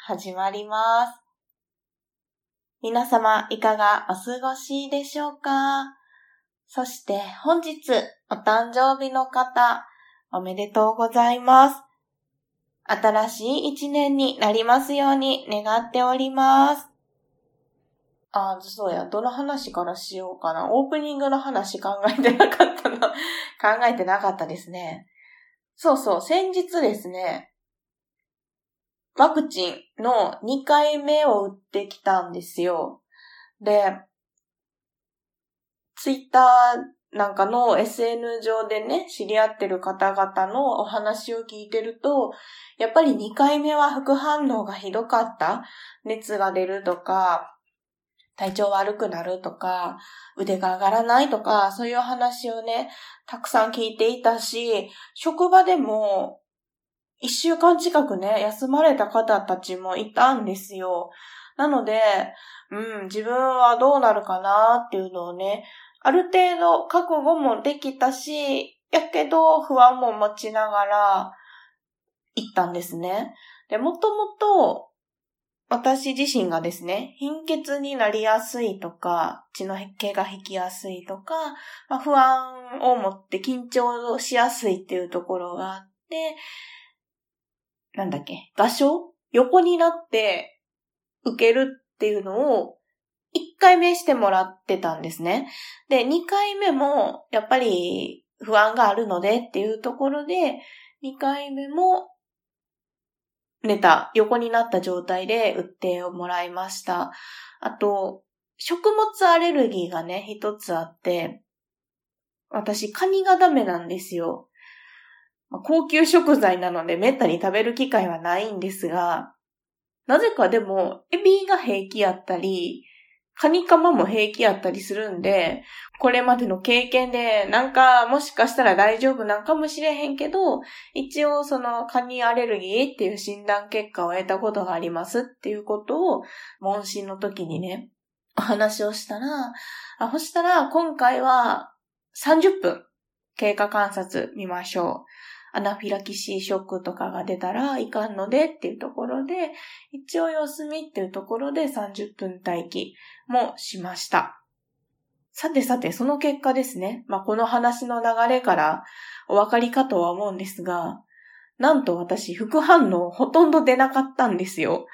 始まります。皆様、いかがお過ごしでしょうか？そして本日、お誕生日の方、おめでとうございます。新しい一年になりますように願っております。あ、そうや、どの話からしようかな。オープニングの話考えてなかったな。考えてなかったですね。そうそう、先日ですね、ワクチンの2回目を打ってきたんですよ。で、ツイッターなんかの SN 上でね、知り合ってる方々のお話を聞いてると、やっぱり2回目は副反応がひどかった。熱が出るとか、体調悪くなるとか、腕が上がらないとか、そういう話をね、たくさん聞いていたし、職場でも、一週間近くね、休まれた方たちもいたんですよ。なので、うん、自分はどうなるかなっていうのをね、ある程度覚悟もできたし、やけど不安も持ちながら行ったんですね。で、もともと私自身がですね、貧血になりやすいとか、血の気が引きやすいとか、まあ、不安を持って緊張しやすいっていうところがあって、なんだっけ、場所？横になって受けるっていうのを1回目してもらってたんですね。で、2回目もやっぱり不安があるのでっていうところで、2回目も寝た、横になった状態で打ってもらいました。あと、食物アレルギーがね、一つあって、私、カニがダメなんですよ。高級食材なのでめったに食べる機会はないんですが、なぜかでも、エビが平気やったり、カニカマも平気やったりするんで、これまでの経験で、なんかもしかしたら大丈夫なんかもしれへんけど、一応そのカニアレルギーっていう診断結果を得たことがありますっていうことを、問診の時にね、お話をしたら、あ、そしたら今回は30分経過観察見ましょう。アナフィラキシーショックとかが出たらいかんのでっていうところで、一応様子見っていうところで30分待機もしました。さてさて、その結果ですね。まあ、この話の流れからお分かりかとは思うんですが、なんと私、副反応ほとんど出なかったんですよ。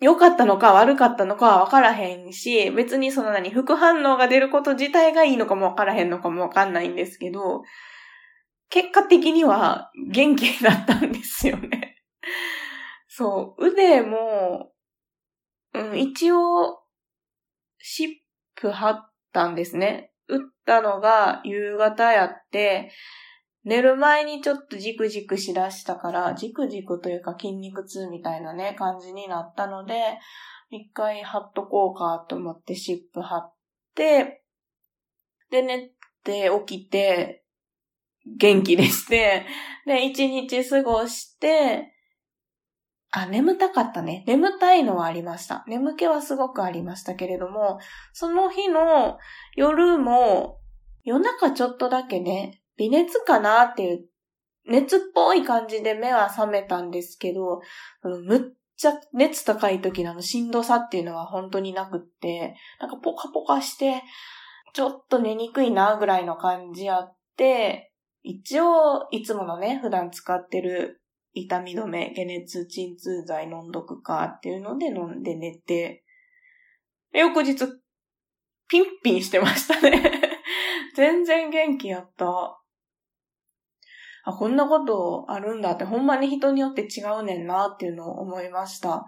良かったのか悪かったのかは分からへんし、別にその何、副反応が出ること自体がいいのかも分からへんのかも分かんないんですけど、結果的には元気だったんですよね。そう、腕も、うん、一応、湿布貼ったんですね。打ったのが夕方やって、寝る前にちょっとジクジクしだしたから、ジクジクというか筋肉痛みたいなね、感じになったので、一回貼っとこうかと思って湿布貼って、で、寝て起きて、元気でして、で、一日過ごして、あ、眠たかったね。眠たいのはありました。眠気はすごくありましたけれども、その日の夜も、夜中ちょっとだけね、微熱かなっていう、熱っぽい感じで目は覚めたんですけど、むっちゃ熱高い時のあのしんどさっていうのは本当になくって、なんかポカポカして、ちょっと寝にくいなぐらいの感じあって、一応、いつものね、普段使ってる痛み止め、解熱鎮痛剤飲んどくかっていうので飲んで寝て、翌日、ピンピンしてましたね 全然元気やった。あ、こんなことあるんだって、ほんまに人によって違うねんなっていうのを思いました。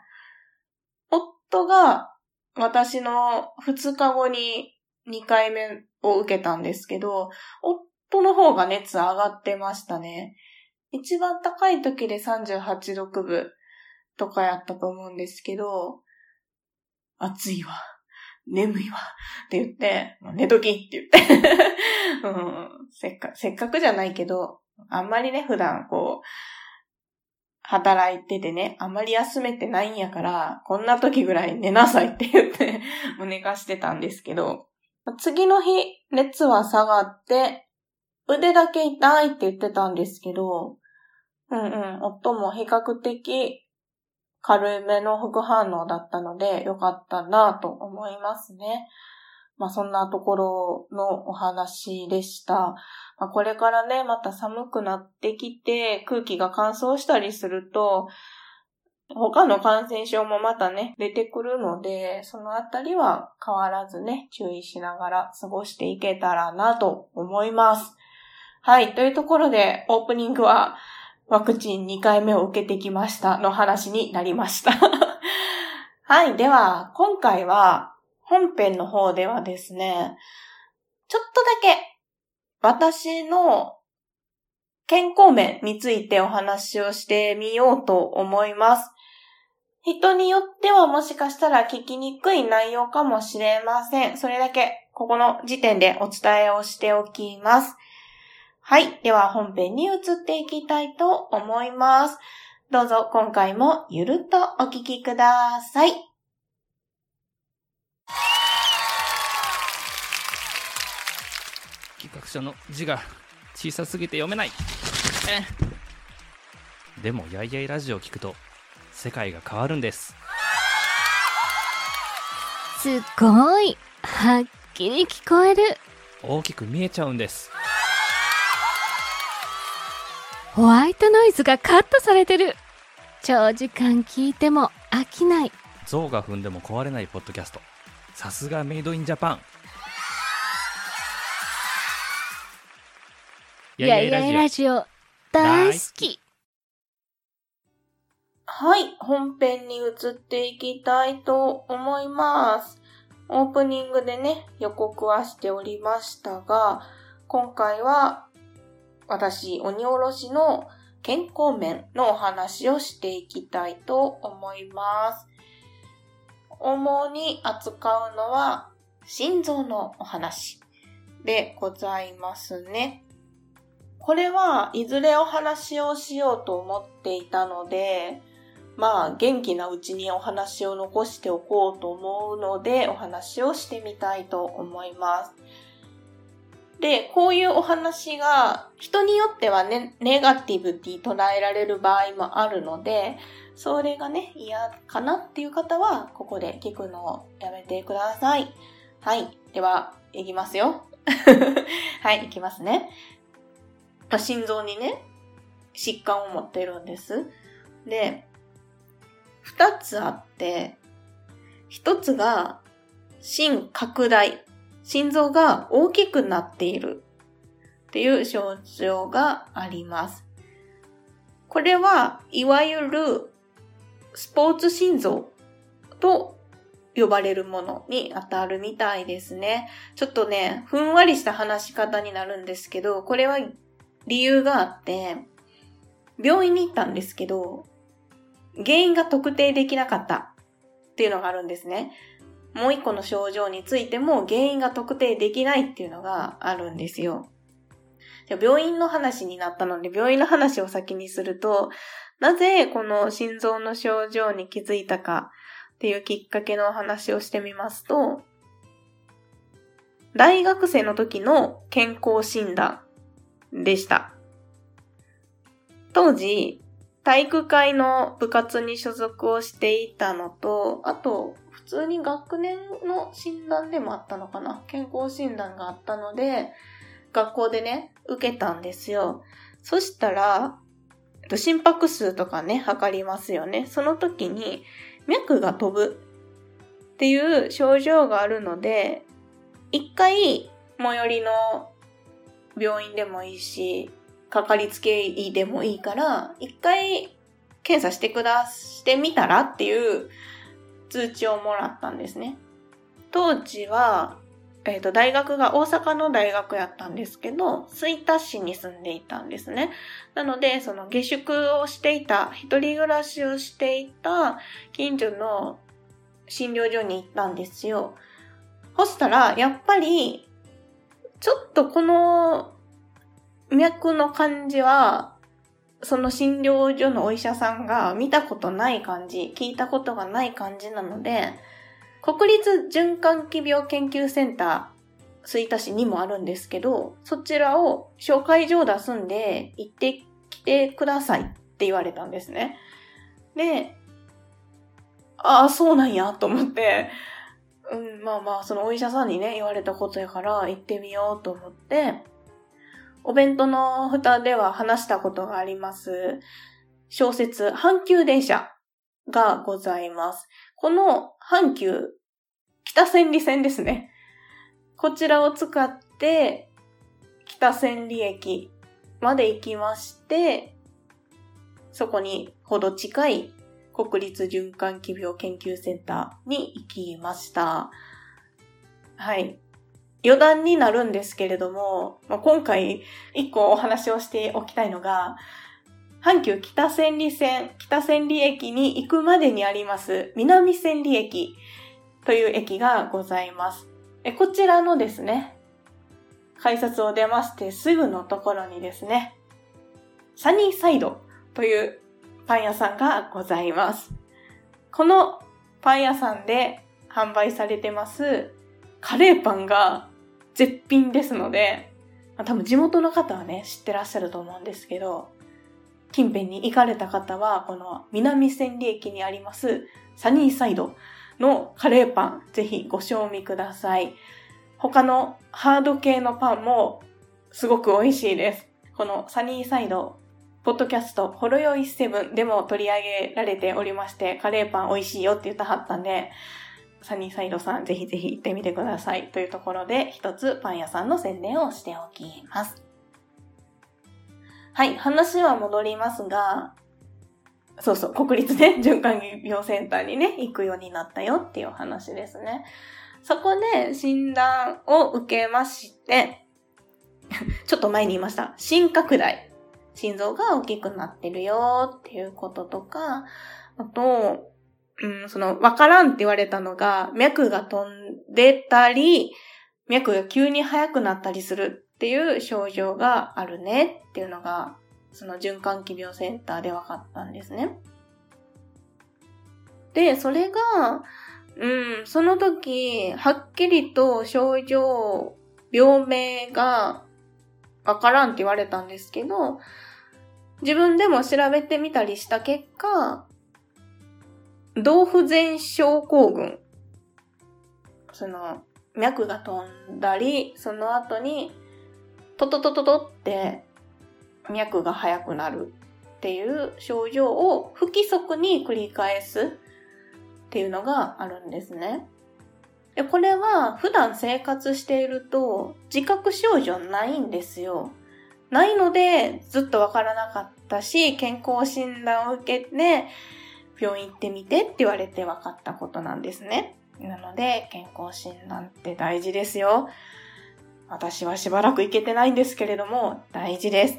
夫が私の2日後に2回目を受けたんですけど、夫夫の方が熱上がってましたね。一番高い時で38度9分。とかやったと思うんですけど、暑いわ、眠いわって言って、寝ときって言って うん、せっか、せっかくじゃないけど、あんまりね、普段こう、働いててね、あんまり休めてないんやから、こんな時ぐらい寝なさいって言ってもう寝かしてたんですけど、次の日、熱は下がって、腕だけ痛いって言ってたんですけど、うんうん、夫も比較的軽めの副反応だったので、よかったなと思いますね。まあそんなところのお話でした。まあ、これからね、また寒くなってきて空気が乾燥したりすると、他の感染症もまたね、出てくるので、そのあたりは変わらずね、注意しながら過ごしていけたらなと思います。はい。というところで、オープニングはワクチン2回目を受けてきましたの話になりました。はい。では、今回は本編の方ではですね、ちょっとだけ私の健康面についてお話をしてみようと思います。人によってはもしかしたら聞きにくい内容かもしれません。それだけここの時点でお伝えをしておきます。はい。では本編に移っていきたいと思います。どうぞ今回もゆるっとお聞きください。企画書の字が小さすぎて読めないでもやいやいラジオを聞くと世界が変わるんですすごいはっきり聞こえる大きく見えちゃうんですホワイトノイズがカットされてる。長時間聞いても飽きない。象が踏んでも壊れないポッドキャスト。さすがメイドインジャパン。やいやいラジオ。大好き。はい、本編に移っていきたいと思います。オープニングでね、予告はしておりましたが、今回は私、鬼おろしの健康面のお話をしていきたいと思います。主に扱うのは心臓のお話でございますね。これはいずれお話をしようと思っていたので、まあ元気なうちにお話を残しておこうと思うのでお話をしてみたいと思います。で、こういうお話が人によってはね、ネガティブって捉えられる場合もあるので、それがね、嫌かなっていう方は、ここで聞くのをやめてください。はい。では、いきますよ。はい、いきますね。心臓にね、疾患を持ってるんです。で、二つあって、一つが、心拡大。心臓が大きくなっているっていう症状があります。これは、いわゆるスポーツ心臓と呼ばれるものに当たるみたいですね。ちょっとね、ふんわりした話し方になるんですけど、これは理由があって、病院に行ったんですけど、原因が特定できなかったっていうのがあるんですね。もう一個の症状についても原因が特定できないっていうのがあるんですよ。じゃ病院の話になったので、病院の話を先にすると、なぜこの心臓の症状に気づいたかっていうきっかけの話をしてみますと、大学生の時の健康診断でした。当時、体育会の部活に所属をしていたのと、あと、普通に学年の診断でもあったのかな？健康診断があったので、学校でね、受けたんですよ。そしたら、心拍数とかね、測りますよね。その時に脈が飛ぶっていう症状があるので、一回最寄りの病院でもいいし、かかりつけ医でもいいから、一回検査してくだ、してみたらっていう通知をもらったんですね。当時はえっ、と、大学が大阪の大学やったんですけど、吹田市に住んでいたんですね。なので、その下宿をしていた、一人暮らしをしていた近所の診療所に行ったんですよ。そしたら、やっぱり、ちょっとこの脈の感じは、その診療所のお医者さんが見たことない感じ、聞いたことがない感じなので、国立循環器病研究センター、吹田市にもあるんですけど、そちらを紹介状出すんで行ってきてくださいって言われたんですね。で、ああ、そうなんやと思って、うん、まあまあ、そのお医者さんにね、言われたことやから行ってみようと思って、お弁当の蓋では話したことがあります。小説、阪急電車がございます。この阪急、北千里線ですね。こちらを使って、北千里駅まで行きまして、そこにほど近い国立循環器病研究センターに行きました。はい。余談になるんですけれども、まあ、今回一個お話をしておきたいのが、阪急北千里線、北千里駅に行くまでにあります南千里駅という駅がございます。えこちらのですね、改札を出ましてすぐのところにですね、サニーサイドというパン屋さんがございます。このパン屋さんで販売されてますカレーパンが絶品ですので、まあ、多分地元の方はね、知ってらっしゃると思うんですけど、近辺に行かれた方は、この南千里駅にありますサニーサイドのカレーパン、ぜひご賞味ください。他のハード系のパンもすごく美味しいです。このサニーサイドポッドキャスト、ほろよい7でも取り上げられておりまして、カレーパン美味しいよって言ったはったんで、サニーサイドさんぜひぜひ行ってみてください。というところで、一つパン屋さんの宣伝をしておきます。はい、話は戻りますが、そうそう、国立ね、循環器病センターにね、行くようになったよっていう話ですね。そこで診断を受けまして、ちょっと前に言いました。心拡大。心臓が大きくなってるよっていうこととか、あと、うん、その、わからんって言われたのが、脈が飛んでたり、脈が急に速くなったりするっていう症状があるねっていうのが、その循環器病センターで分かったんですね。で、それが、うん、その時、はっきりと症状、病名がわからんって言われたんですけど、自分でも調べてみたりした結果、同不全症候群。その、脈が飛んだり、その後に、トトトトトって脈が速くなるっていう症状を不規則に繰り返すっていうのがあるんですね。で、これは普段生活していると自覚症状ないんですよ。ないのでずっとわからなかったし、健康診断を受けて病院行ってみてって言われて分かったことなんですね。なので健康診断って大事ですよ。私はしばらく行けてないんですけれども大事です。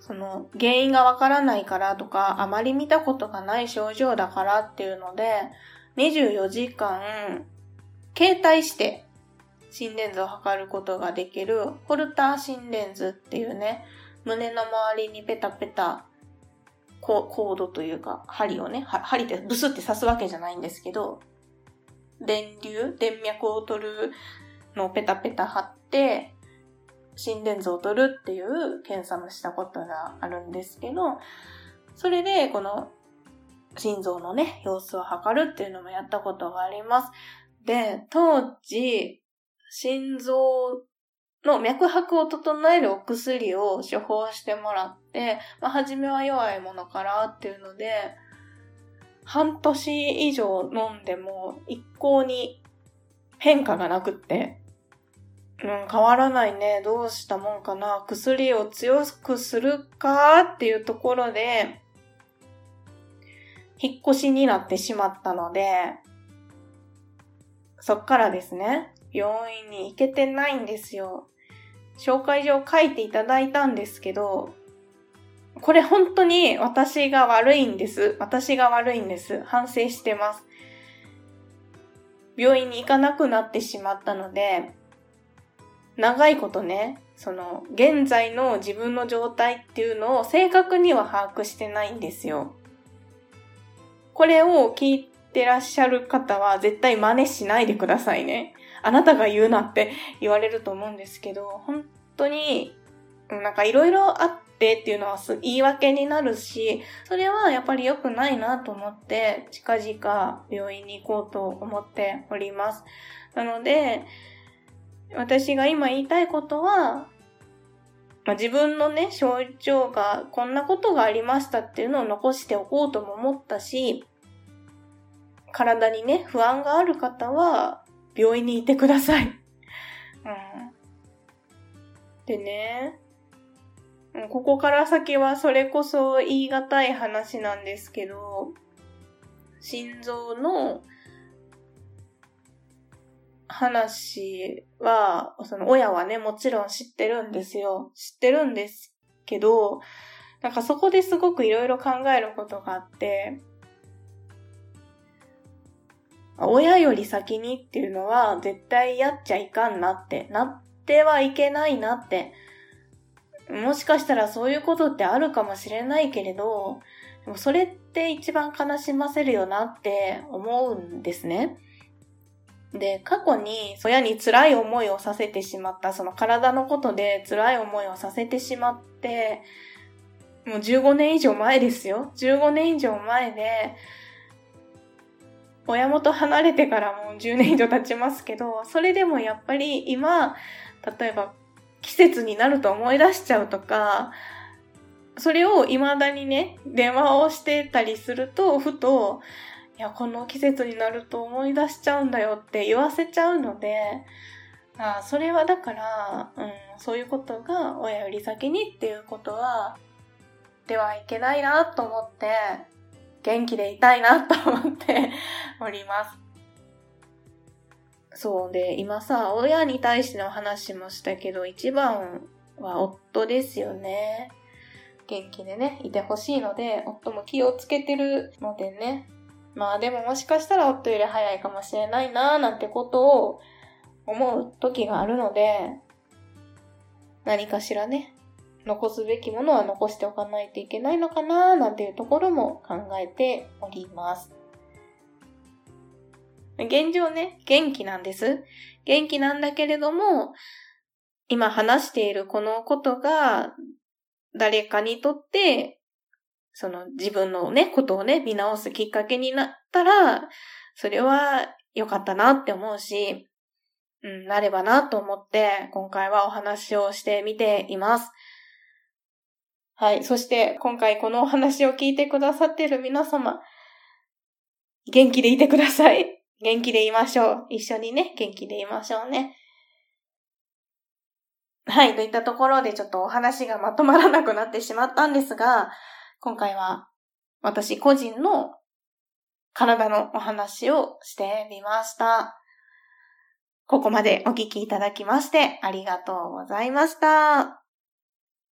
その原因がわからないからとか、あまり見たことがない症状だからっていうので、24時間携帯して心電図を測ることができるホルター心電図っていうね、胸の周りにペタペタコードというか、針をね、針ってブスって刺すわけじゃないんですけど、電流、電脈を取るのをペタペタ貼って、心電図を取るっていう検査もしたことがあるんですけど、それでこの心臓のね、様子を測るっていうのもやったことがあります。で、当時、心臓の脈拍を整えるお薬を処方してもらって、まあ、初めは弱いものからっていうので、半年以上飲んでも一向に変化がなくって、うん、変わらないね。どうしたもんかな。薬を強くするかっていうところで、引っ越しになってしまったので、そっからですね、病院に行けてないんですよ。紹介状を書いていただいたんですけど、これ本当に私が悪いんです。私が悪いんです。反省してます。病院に行かなくなってしまったので、長いことね、その、現在の自分の状態っていうのを正確には把握してないんですよ。これを聞いてらっしゃる方は絶対真似しないでくださいね。あなたが言うなって言われると思うんですけど、本当に、なんかいろいろあってっていうのは言い訳になるし、それはやっぱり良くないなと思って、近々病院に行こうと思っております。なので、私が今言いたいことは、まあ、自分のね、症状がこんなことがありましたっていうのを残しておこうとも思ったし、体にね、不安がある方は、病院にいてください。うん。でね、ここから先はそれこそ言い難い話なんですけど、心臓の話は、その親はね、もちろん知ってるんですよ。知ってるんですけど、なんかそこですごくいろいろ考えることがあって、親より先にっていうのは絶対やっちゃいかんなって、なってはいけないなって。もしかしたらそういうことってあるかもしれないけれど、でもそれって一番悲しませるよなって思うんですね。で、過去に親に辛い思いをさせてしまった、その体のことで辛い思いをさせてしまって、もう15年以上前ですよ。15年以上前で、親元離れてからもう10年以上経ちますけど、それでもやっぱり今、例えば季節になると思い出しちゃうとか、それを未だにね、電話をしてたりすると、ふと、いや、この季節になると思い出しちゃうんだよって言わせちゃうので、あそれはだから、うん、そういうことが親より先にっていうことは、ではいけないなと思って、元気でいたいなと思っております。そうで、今さ、親に対しての話もしたけど、一番は夫ですよね。元気でね、いてほしいので、夫も気をつけてるのでね。まあでももしかしたら夫より早いかもしれないなーなんてことを思う時があるので、何かしらね、残すべきものは残しておかないといけないのかなーなんていうところも考えております。現状ね、元気なんです。元気なんだけれども、今話しているこのことが、誰かにとって、その自分のね、ことをね、見直すきっかけになったら、それは良かったなって思うし、うん、なればなと思って、今回はお話をしてみています。はい。そして、今回このお話を聞いてくださっている皆様、元気でいてください。元気でいましょう。一緒にね、元気でいましょうね。はい、といったところでちょっとお話がまとまらなくなってしまったんですが、今回は私個人の体のお話をしてみました。ここまでお聞きいただきましてありがとうございました。